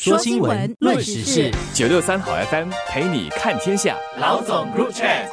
说新闻，论时事，九六三好 FM 陪你看天下。老总 Group Chat。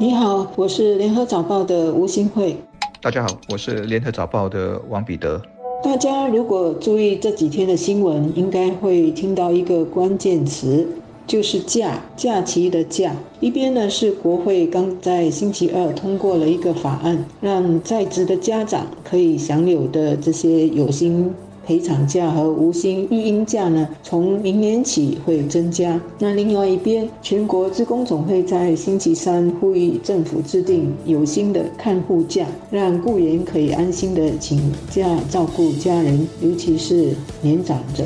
你好，我是联合早报的吴新慧。大家好，我是联合早报的王彼得。大家如果注意这几天的新闻，应该会听到一个关键词。就是假假期的假，一边呢是国会刚在星期二通过了一个法案，让在职的家长可以享有的这些有薪陪产假和无薪育婴假呢，从明年起会增加。那另外一边，全国职工总会在星期三呼吁政府制定有薪的看护假，让雇员可以安心的请假照顾家人，尤其是年长者。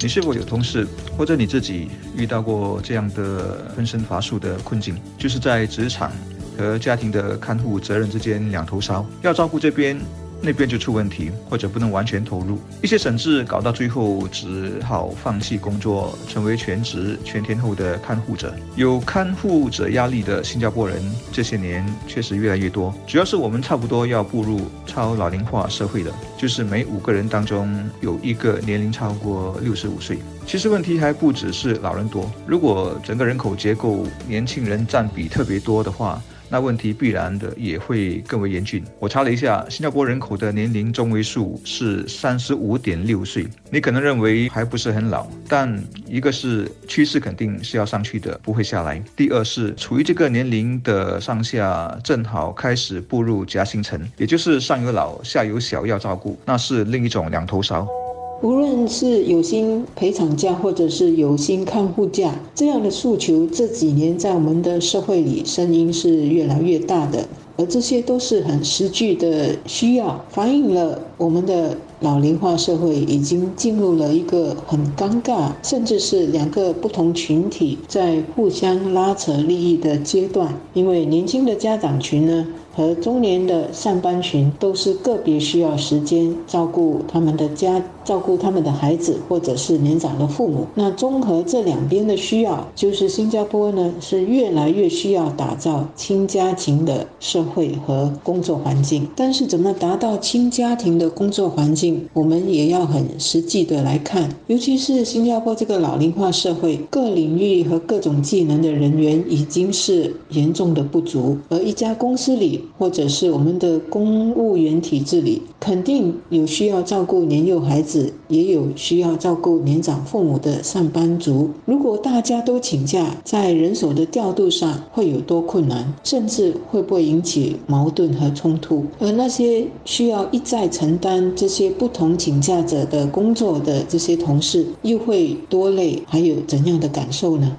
你是否有同事或者你自己遇到过这样的分身乏术的困境？就是在职场和家庭的看护责任之间两头烧，要照顾这边。那边就出问题，或者不能完全投入，一些甚至搞到最后只好放弃工作，成为全职全天候的看护者。有看护者压力的新加坡人这些年确实越来越多，主要是我们差不多要步入超老龄化社会了，就是每五个人当中有一个年龄超过六十五岁。其实问题还不只是老人多，如果整个人口结构年轻人占比特别多的话。那问题必然的也会更为严峻。我查了一下，新加坡人口的年龄中位数是三十五点六岁。你可能认为还不是很老，但一个是趋势肯定是要上去的，不会下来。第二是处于这个年龄的上下，正好开始步入夹心层，也就是上有老，下有小要照顾，那是另一种两头烧。无论是有薪陪产假，或者是有薪看护假，这样的诉求这几年在我们的社会里声音是越来越大的，而这些都是很实际的需要，反映了我们的老龄化社会已经进入了一个很尴尬，甚至是两个不同群体在互相拉扯利益的阶段。因为年轻的家长群呢？和中年的上班群都是个别需要时间照顾他们的家，照顾他们的孩子，或者是年长的父母。那综合这两边的需要，就是新加坡呢是越来越需要打造亲家庭的社会和工作环境。但是怎么达到亲家庭的工作环境，我们也要很实际的来看。尤其是新加坡这个老龄化社会，各领域和各种技能的人员已经是严重的不足，而一家公司里。或者是我们的公务员体制里，肯定有需要照顾年幼孩子，也有需要照顾年长父母的上班族。如果大家都请假，在人手的调度上会有多困难，甚至会不会引起矛盾和冲突？而那些需要一再承担这些不同请假者的工作的这些同事，又会多累，还有怎样的感受呢？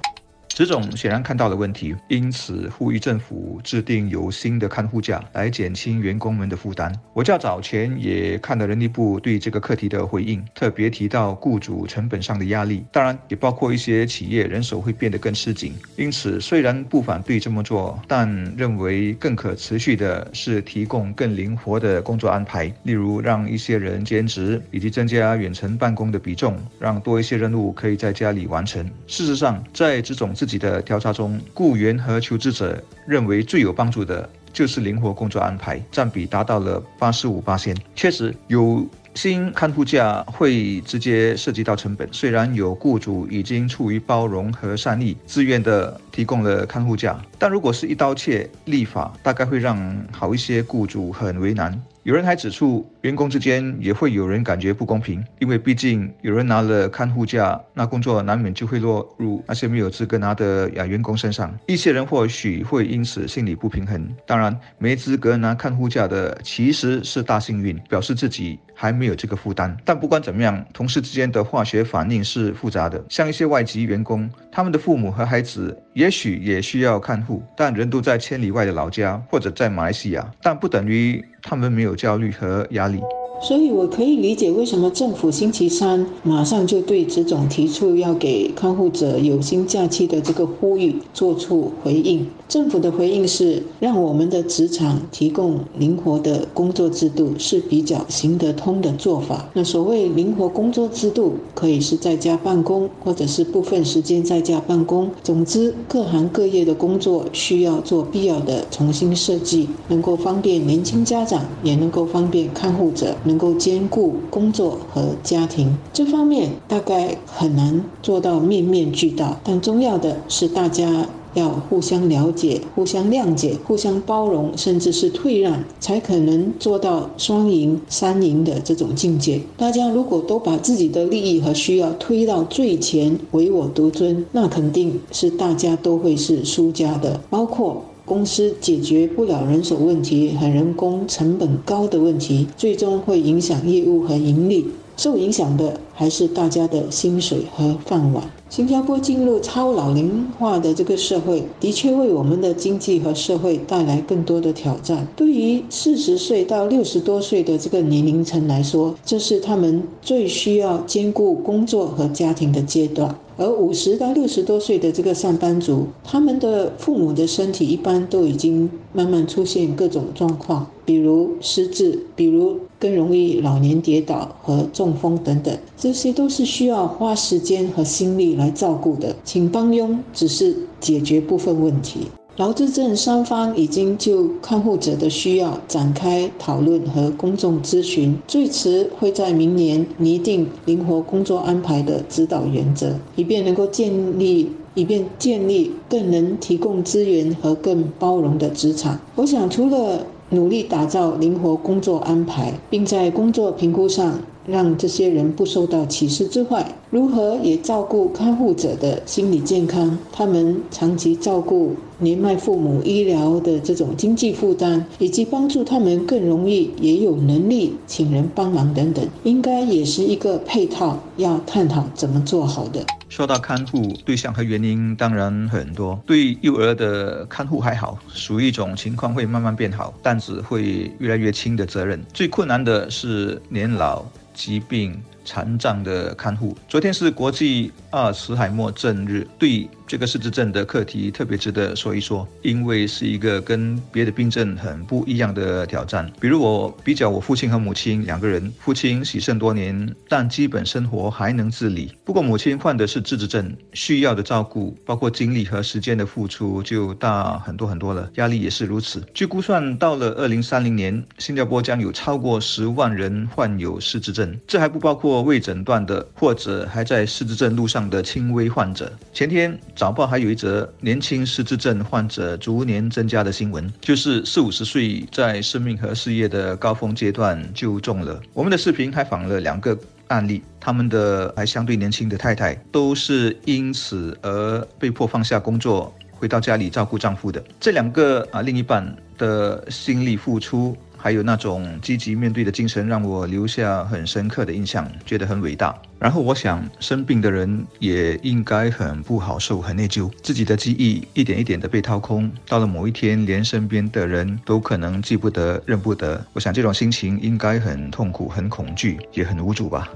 这种显然看到了问题，因此呼吁政府制定有新的看护假来减轻员工们的负担。我较早前也看到人力部对这个课题的回应，特别提到雇主成本上的压力，当然也包括一些企业人手会变得更吃紧。因此，虽然不反对这么做，但认为更可持续的是提供更灵活的工作安排，例如让一些人兼职，以及增加远程办公的比重，让多一些任务可以在家里完成。事实上，在这种自己的调查中，雇员和求职者认为最有帮助的就是灵活工作安排，占比达到了八十五八千。确实，有新看护假会直接涉及到成本。虽然有雇主已经出于包容和善意，自愿的提供了看护假，但如果是一刀切立法，大概会让好一些雇主很为难。有人还指出，员工之间也会有人感觉不公平，因为毕竟有人拿了看护假，那工作难免就会落入那些没有资格拿的呀员工身上。一些人或许会因此心里不平衡。当然，没资格拿看护假的其实是大幸运，表示自己还没有这个负担。但不管怎么样，同事之间的化学反应是复杂的。像一些外籍员工，他们的父母和孩子也许也需要看护，但人都在千里外的老家或者在马来西亚，但不等于。他们没有焦虑和压力。所以，我可以理解为什么政府星期三马上就对这种提出要给看护者有薪假期的这个呼吁做出回应。政府的回应是，让我们的职场提供灵活的工作制度是比较行得通的做法。那所谓灵活工作制度，可以是在家办公，或者是部分时间在家办公。总之，各行各业的工作需要做必要的重新设计，能够方便年轻家长，也能够方便看护者。能够兼顾工作和家庭。这方面大概很难做到面面俱到，但重要的是大家。要互相了解、互相谅解、互相包容，甚至是退让，才可能做到双赢、三赢的这种境界。大家如果都把自己的利益和需要推到最前，唯我独尊，那肯定是大家都会是输家的。包括公司解决不了人手问题和人工成本高的问题，最终会影响业务和盈利。受影响的还是大家的薪水和饭碗。新加坡进入超老龄化的这个社会，的确为我们的经济和社会带来更多的挑战。对于四十岁到六十多岁的这个年龄层来说，这是他们最需要兼顾工作和家庭的阶段。而五十到六十多岁的这个上班族，他们的父母的身体一般都已经慢慢出现各种状况，比如失智，比如更容易老年跌倒和中风等等，这这些都是需要花时间和心力来照顾的。请帮佣只是解决部分问题。劳资政双方已经就看护者的需要展开讨论和公众咨询，最迟会在明年拟定灵活工作安排的指导原则，以便能够建立以便建立更能提供资源和更包容的职场。我想，除了努力打造灵活工作安排，并在工作评估上让这些人不受到歧视之外，如何也照顾看护者的心理健康？他们长期照顾。年迈父母医疗的这种经济负担，以及帮助他们更容易也有能力请人帮忙等等，应该也是一个配套，要探讨怎么做好的。说到看护对象和原因，当然很多。对幼儿的看护还好，属于一种情况会慢慢变好，担子会越来越轻的责任。最困难的是年老、疾病、残障的看护。昨天是国际阿尔茨海默症日，对。这个失智症的课题特别值得说一说，因为是一个跟别的病症很不一样的挑战。比如我比较我父亲和母亲两个人，父亲喜胜多年，但基本生活还能自理。不过母亲患的是自智症，需要的照顾，包括精力和时间的付出就大很多很多了，压力也是如此。据估算，到了二零三零年，新加坡将有超过十万人患有失智症，这还不包括或未诊断的或者还在失智症路上的轻微患者。前天。早报还有一则年轻失智症患者逐年增加的新闻，就是四五十岁在生命和事业的高峰阶段就中了。我们的视频还访了两个案例，他们的还相对年轻的太太都是因此而被迫放下工作，回到家里照顾丈夫的。这两个啊，另一半的心力付出。还有那种积极面对的精神，让我留下很深刻的印象，觉得很伟大。然后我想，生病的人也应该很不好受，很内疚，自己的记忆一点一点的被掏空，到了某一天，连身边的人都可能记不得、认不得。我想这种心情应该很痛苦、很恐惧，也很无助吧。